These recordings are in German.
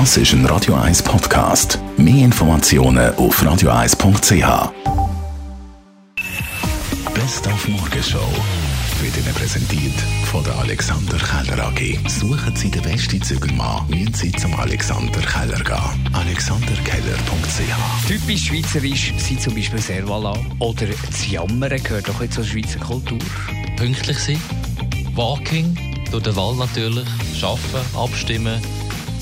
Das ist ein Radio 1 Podcast. Mehr Informationen auf radio1.ch. Best auf Morgenshow wird Ihnen präsentiert von der Alexander Keller AG. Suchen Sie den besten Zügelmann, müssen Sie zum Alexander Keller gehen. AlexanderKeller.ch Typisch schweizerisch sind zum Beispiel Servala oder das Jammern gehört doch jetzt zur Schweizer Kultur. pünktlich sein, Walking, durch den Wald natürlich, arbeiten, abstimmen,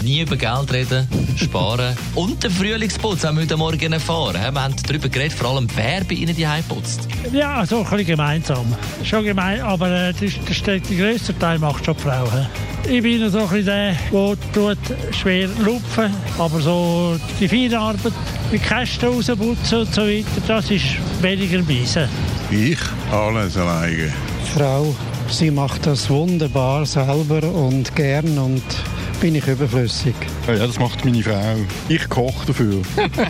nie über Geld reden, sparen und den Frühlingsputz auch heute Morgen erfahren. Wir haben darüber geredet, vor allem wer bei Ihnen die putzt. Ja, so ein bisschen gemeinsam. Schon gemein, aber äh, das, das, der grösste Teil macht schon die Frau. he. Ich bin so ein bisschen der, der tut schwer lupfen, aber so die feine Arbeit mit Kästen rausputzen und so weiter, das ist weniger meise. Ich alles alleine. Frau, sie macht das wunderbar selber und gern und bin ich überflüssig. Ja, das macht meine Frau. Ich koche dafür.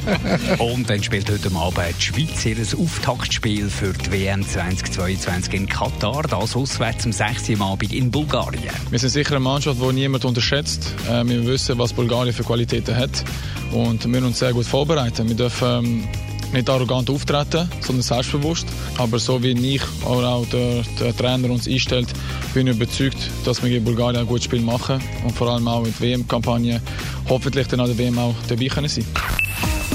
Und dann spielt heute Abend die Schweiz ihr Auftaktspiel für die WM 2022 in Katar. Das auswärts am 6. Uhr am Abend in Bulgarien. Wir sind sicher eine Mannschaft, die niemand unterschätzt. Äh, Wir wissen, was Bulgarien für Qualitäten hat und wir müssen uns sehr gut vorbereiten. Wir dürfen ähm, nicht arrogant auftreten, sondern selbstbewusst. Aber so wie ich oder auch der, der Trainer uns einstellt, bin ich überzeugt, dass wir gegen Bulgarien ein gutes Spiel machen und vor allem auch in der WM-Kampagne hoffentlich dann an der WM auch dabei können sein.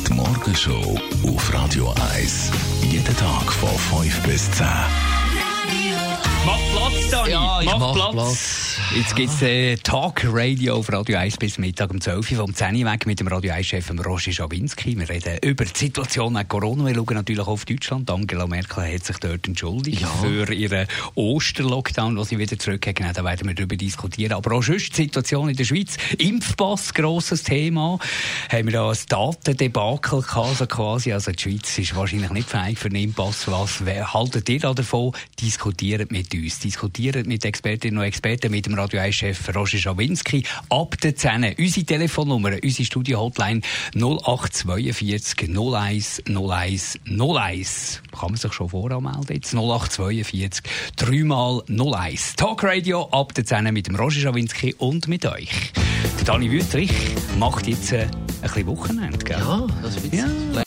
Die Morgenshow auf Radio 1. Jeden Tag von 5 bis 10. Mach Platz, Dani! Ja, ich mach, mach Platz. Platz. Jetzt gibt es äh, Talk Radio auf Radio 1 bis Mittag um 12 Uhr vom 10 Uhr weg mit dem Radio 1-Chef Roger Schawinski. Wir reden über die Situation nach Corona. Wir schauen natürlich auf Deutschland. Angela Merkel hat sich dort entschuldigt Ja. für ihren Osterlockdown, den sie wieder zurückgegeben hat. Da werden wir darüber diskutieren. Aber auch sonst die Situation in der Schweiz. Impfpass, grosses Thema. Haben wir da ein Datendebakel also quasi. Also die Schweiz ist wahrscheinlich nicht fähig für einen Imppass. Was haltet ihr da davon? Diskutiert mit uns. Diskutiert mit Expertinnen und Experten, mit dem Radio 1-Chef Roger Schawinski. Ab der 10. Unsere Telefonnummer, unsere Studio-Hotline 0842 01 01 01. Kann man sich schon voranmelden jetzt? 0842 3 mal 01. Talk Radio ab der 10 mit dem Roger Schawinski und mit euch. Der Dani Wüttrich macht jetzt äh, ein bisschen Wochenende, gell? Ja, das wird Ja.